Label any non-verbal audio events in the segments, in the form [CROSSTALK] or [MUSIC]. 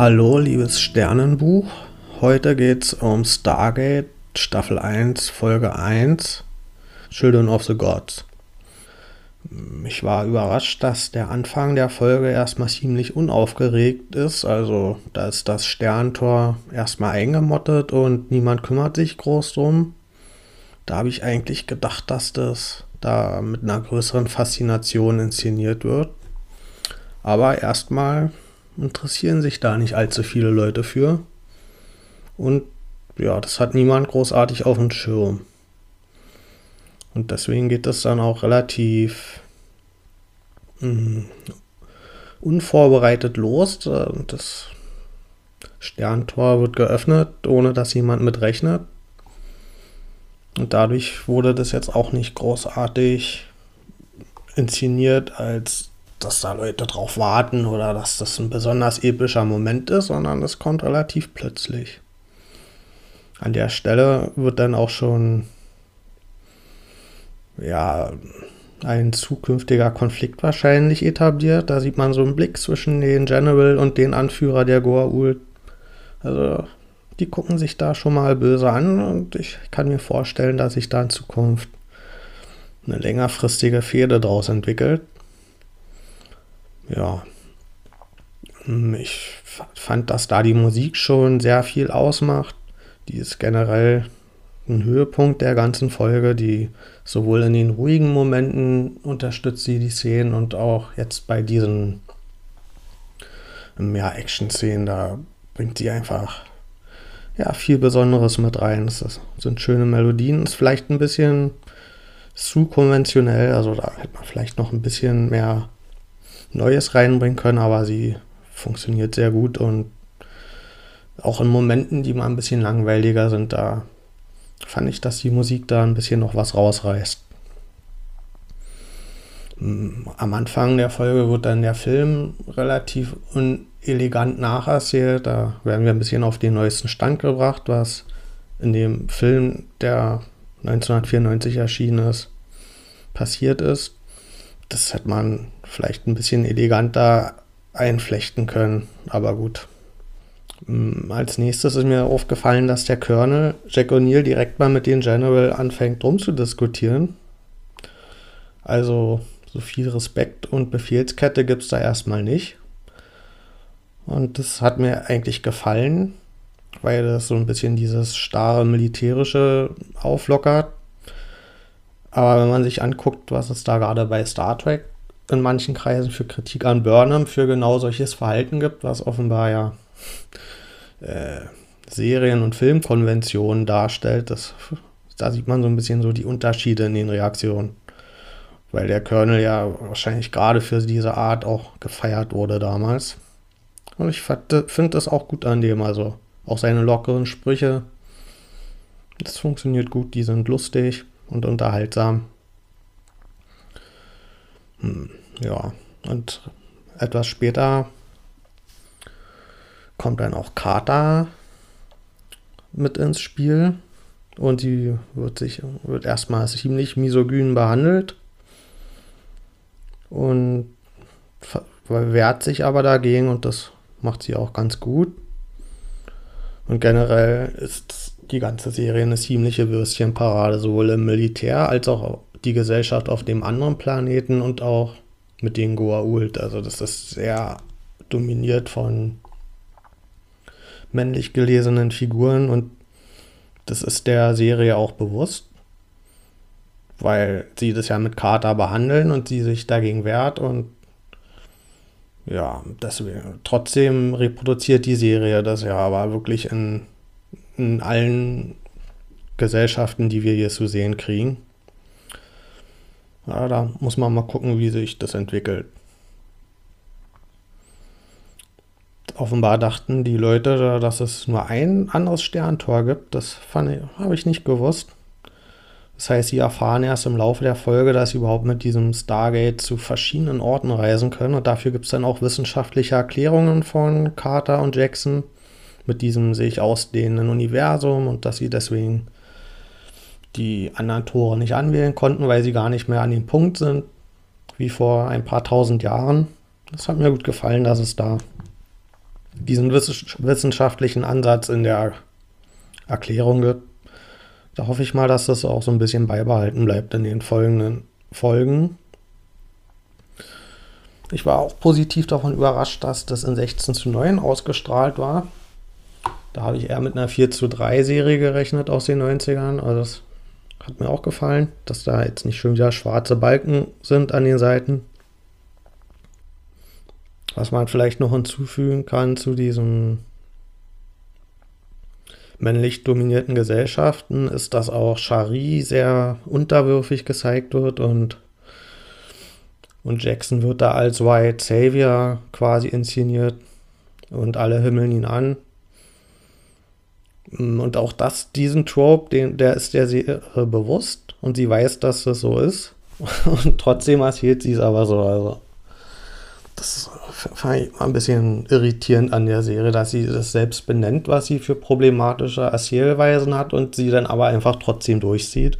Hallo, liebes Sternenbuch. Heute geht's um Stargate Staffel 1, Folge 1, Children of the Gods. Ich war überrascht, dass der Anfang der Folge erstmal ziemlich unaufgeregt ist. Also, da ist das Sterntor erstmal eingemottet und niemand kümmert sich groß drum. Da habe ich eigentlich gedacht, dass das da mit einer größeren Faszination inszeniert wird. Aber erstmal interessieren sich da nicht allzu viele Leute für. Und ja, das hat niemand großartig auf dem Schirm. Und deswegen geht das dann auch relativ mh, mm, unvorbereitet los. Das Sterntor wird geöffnet, ohne dass jemand mit rechnet. Und dadurch wurde das jetzt auch nicht großartig inszeniert, als dass da Leute drauf warten oder dass das ein besonders epischer Moment ist, sondern es kommt relativ plötzlich. An der Stelle wird dann auch schon ja ein zukünftiger Konflikt wahrscheinlich etabliert. Da sieht man so einen Blick zwischen den General und den Anführer der Goa'uld. Also die gucken sich da schon mal böse an und ich kann mir vorstellen, dass sich da in Zukunft eine längerfristige Fehde daraus entwickelt. Ja, hm, ich fand, dass da die Musik schon sehr viel ausmacht. Die ist generell ein Höhepunkt der ganzen Folge, die sowohl in den ruhigen Momenten unterstützt sie die Szenen und auch jetzt bei diesen mehr Action-Szenen, da bringt sie einfach ja, viel Besonderes mit rein. Das sind schöne Melodien, ist vielleicht ein bisschen zu konventionell, also da hätte man vielleicht noch ein bisschen mehr Neues reinbringen können, aber sie funktioniert sehr gut und auch in Momenten, die mal ein bisschen langweiliger sind, da fand ich, dass die Musik da ein bisschen noch was rausreißt. Am Anfang der Folge wird dann der Film relativ unelegant nacherzählt. Da werden wir ein bisschen auf den neuesten Stand gebracht, was in dem Film, der 1994 erschienen ist, passiert ist. Das hätte man vielleicht ein bisschen eleganter einflechten können, aber gut. Mm, als nächstes ist mir aufgefallen, dass der Colonel Jack O'Neill direkt mal mit den General anfängt rumzudiskutieren. Also so viel Respekt und Befehlskette gibt es da erstmal nicht. Und das hat mir eigentlich gefallen, weil das so ein bisschen dieses starre militärische auflockert. Aber wenn man sich anguckt, was es da gerade bei Star Trek in manchen Kreisen für Kritik an Burnham für genau solches Verhalten gibt, was offenbar ja äh, Serien- und Filmkonventionen darstellt, das, da sieht man so ein bisschen so die Unterschiede in den Reaktionen. Weil der Colonel ja wahrscheinlich gerade für diese Art auch gefeiert wurde damals. Und ich finde das auch gut an dem, also auch seine lockeren Sprüche. Das funktioniert gut, die sind lustig und unterhaltsam. Hm, ja, und etwas später kommt dann auch Kata mit ins Spiel und sie wird sich wird erstmal ziemlich misogyn behandelt und wehrt sich aber dagegen und das macht sie auch ganz gut. Und generell ist die ganze Serie eine ziemliche Würstchenparade, sowohl im Militär als auch die Gesellschaft auf dem anderen Planeten und auch mit den Goa'uld. Also das ist sehr dominiert von männlich gelesenen Figuren und das ist der Serie auch bewusst, weil sie das ja mit Carter behandeln und sie sich dagegen wehrt und ja, deswegen, trotzdem reproduziert die Serie das ja aber wirklich in, in allen Gesellschaften, die wir hier zu sehen kriegen. Ja, da muss man mal gucken, wie sich das entwickelt. Offenbar dachten die Leute, dass es nur ein anderes Sterntor gibt. Das habe ich nicht gewusst. Das heißt, sie erfahren erst im Laufe der Folge, dass sie überhaupt mit diesem Stargate zu verschiedenen Orten reisen können. Und dafür gibt es dann auch wissenschaftliche Erklärungen von Carter und Jackson mit diesem sich ausdehnenden Universum und dass sie deswegen die anderen Tore nicht anwählen konnten, weil sie gar nicht mehr an dem Punkt sind wie vor ein paar tausend Jahren. Das hat mir gut gefallen, dass es da diesen wissenschaftlichen Ansatz in der Erklärung gibt. Da hoffe ich mal, dass das auch so ein bisschen beibehalten bleibt in den folgenden Folgen. Ich war auch positiv davon überrascht, dass das in 16 zu 9 ausgestrahlt war. Da habe ich eher mit einer 4 zu 3 Serie gerechnet aus den 90ern. Also das hat mir auch gefallen, dass da jetzt nicht schon wieder schwarze Balken sind an den Seiten. Was man vielleicht noch hinzufügen kann zu diesen männlich dominierten Gesellschaften, ist, dass auch Shari sehr unterwürfig gezeigt wird und und Jackson wird da als White Savior quasi inszeniert und alle himmeln ihn an. Und auch das, diesen Trope, den, der ist der Serie bewusst und sie weiß, dass das so ist. [LAUGHS] Und trotzdem erzählt sie es aber so. Also, das fand ich mal ein bisschen irritierend an der Serie, dass sie das selbst benennt, was sie für problematische Erzählweisen hat und sie dann aber einfach trotzdem durchzieht.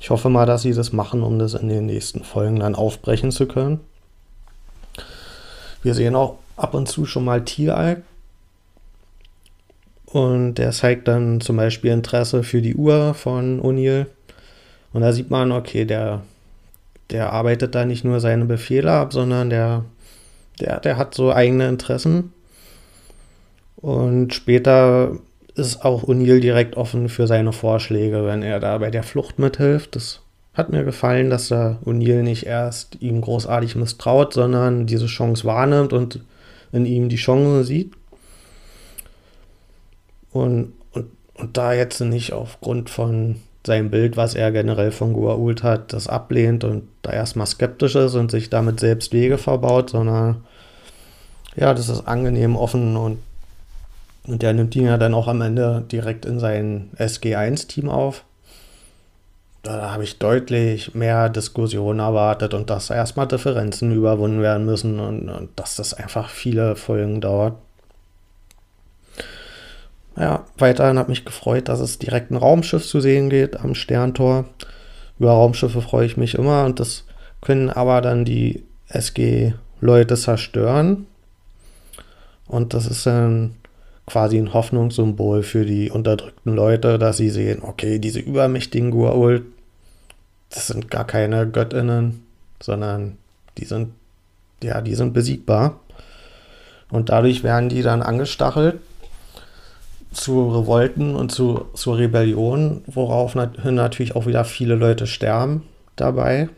Ich hoffe mal, dass sie das machen, um das in den nächsten Folgen dann aufbrechen zu können. Wir sehen auch ab und zu schon mal Tieralk. Und der zeigt dann zum Beispiel Interesse für die Uhr von O'Neill. Und da sieht man, okay, der, der arbeitet da nicht nur seine Befehle ab, sondern der, der, der hat so eigene Interessen. Und später ist auch O'Neill direkt offen für seine Vorschläge, wenn er da bei der Flucht mithilft. Das hat mir gefallen, dass da O'Neill nicht erst ihm großartig misstraut, sondern diese Chance wahrnimmt und in ihm die Chance sieht. Und, und, und da jetzt nicht aufgrund von seinem Bild, was er generell von Goa'uld hat, das ablehnt und da erstmal skeptisch ist und sich damit selbst Wege verbaut, sondern ja, das ist angenehm offen und und der nimmt ihn ja dann auch am Ende direkt in sein SG1-Team auf. Da habe ich deutlich mehr Diskussionen erwartet und dass erstmal Differenzen überwunden werden müssen und, und dass das einfach viele Folgen dauert. Ja, weiterhin hat mich gefreut, dass es direkt ein Raumschiff zu sehen geht am Sterntor. Über Raumschiffe freue ich mich immer und das können aber dann die SG-Leute zerstören. Und das ist dann quasi ein Hoffnungssymbol für die unterdrückten Leute, dass sie sehen, okay, diese übermächtigen Gua'uld, das sind gar keine Göttinnen, sondern die sind, ja, die sind besiegbar. Und dadurch werden die dann angestachelt zu Revolten und zu, zur Rebellion, worauf nat natürlich auch wieder viele Leute sterben dabei,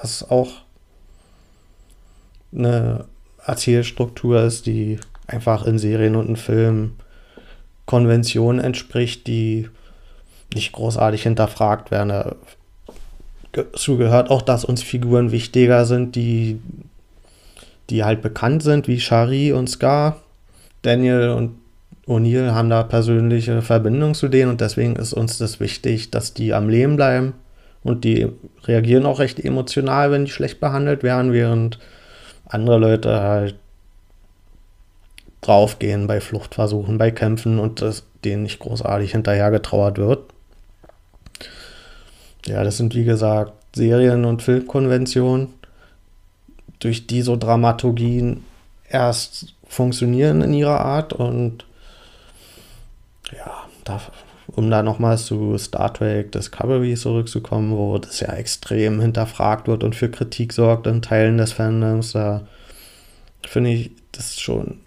was auch eine Erzählstruktur ist, die einfach in Serien und in Filmen Konventionen entspricht, die nicht großartig hinterfragt werden. Dazu gehört auch, dass uns Figuren wichtiger sind, die, die halt bekannt sind, wie Shari und Scar. Daniel und O'Neill haben da persönliche Verbindungen zu denen und deswegen ist uns das wichtig, dass die am Leben bleiben. Und die reagieren auch recht emotional, wenn die schlecht behandelt werden, während andere Leute halt draufgehen bei Fluchtversuchen, bei Kämpfen und das, denen nicht großartig hinterhergetrauert wird. Ja, das sind wie gesagt Serien- und Filmkonventionen, durch die so Dramaturgien erst funktionieren in ihrer Art und da, um da nochmals zu Star Trek Discovery zurückzukommen, wo das ja extrem hinterfragt wird und für Kritik sorgt in Teilen des Fandoms, da finde ich das schon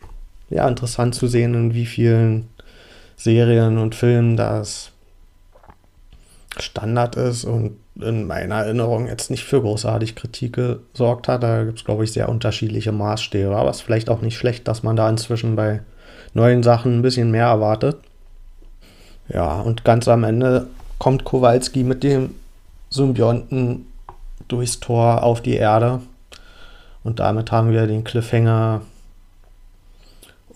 ja, interessant zu sehen, in wie vielen Serien und Filmen das Standard ist und in meiner Erinnerung jetzt nicht für großartig Kritik gesorgt hat. Da gibt es, glaube ich, sehr unterschiedliche Maßstäbe. Aber es ist vielleicht auch nicht schlecht, dass man da inzwischen bei neuen Sachen ein bisschen mehr erwartet. Ja, und ganz am Ende kommt Kowalski mit dem Symbionten durchs Tor auf die Erde. Und damit haben wir den Cliffhanger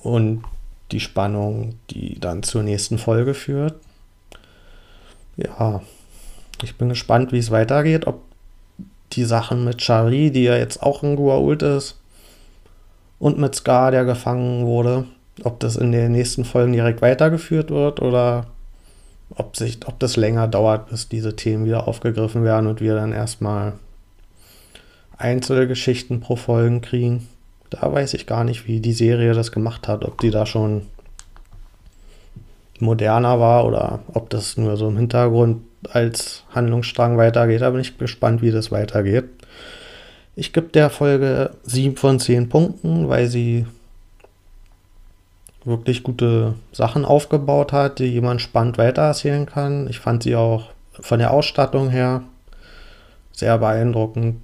und die Spannung, die dann zur nächsten Folge führt. Ja, ich bin gespannt, wie es weitergeht, ob die Sachen mit Shari, die ja jetzt auch in Guault ist, und mit Scar, der gefangen wurde, ob das in den nächsten Folgen direkt weitergeführt wird oder ob, sich, ob das länger dauert, bis diese Themen wieder aufgegriffen werden und wir dann erstmal Einzelgeschichten pro Folgen kriegen. Da weiß ich gar nicht, wie die Serie das gemacht hat, ob die da schon moderner war oder ob das nur so im Hintergrund als Handlungsstrang weitergeht. Da bin ich gespannt, wie das weitergeht. Ich gebe der Folge 7 von 10 Punkten, weil sie wirklich gute Sachen aufgebaut hat, die jemand spannend weitererzählen kann. Ich fand sie auch von der Ausstattung her sehr beeindruckend.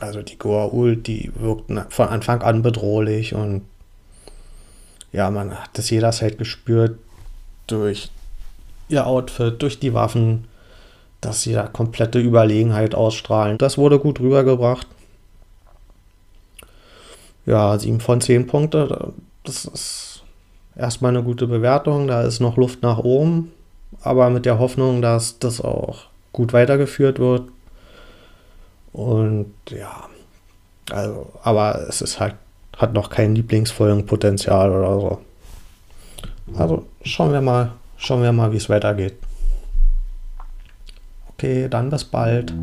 Also die Goa'uld, die wirkten von Anfang an bedrohlich und ja, man hat das jederzeit gespürt durch ihr Outfit, durch die Waffen, dass sie da komplette Überlegenheit ausstrahlen. Das wurde gut rübergebracht. Ja, 7 von 10 Punkte. Das ist erstmal eine gute Bewertung. Da ist noch Luft nach oben. Aber mit der Hoffnung, dass das auch gut weitergeführt wird. Und ja, also, aber es ist halt, hat noch kein Lieblingsfolgenpotenzial oder so. Also schauen wir mal, schauen wir mal, wie es weitergeht. Okay, dann bis bald.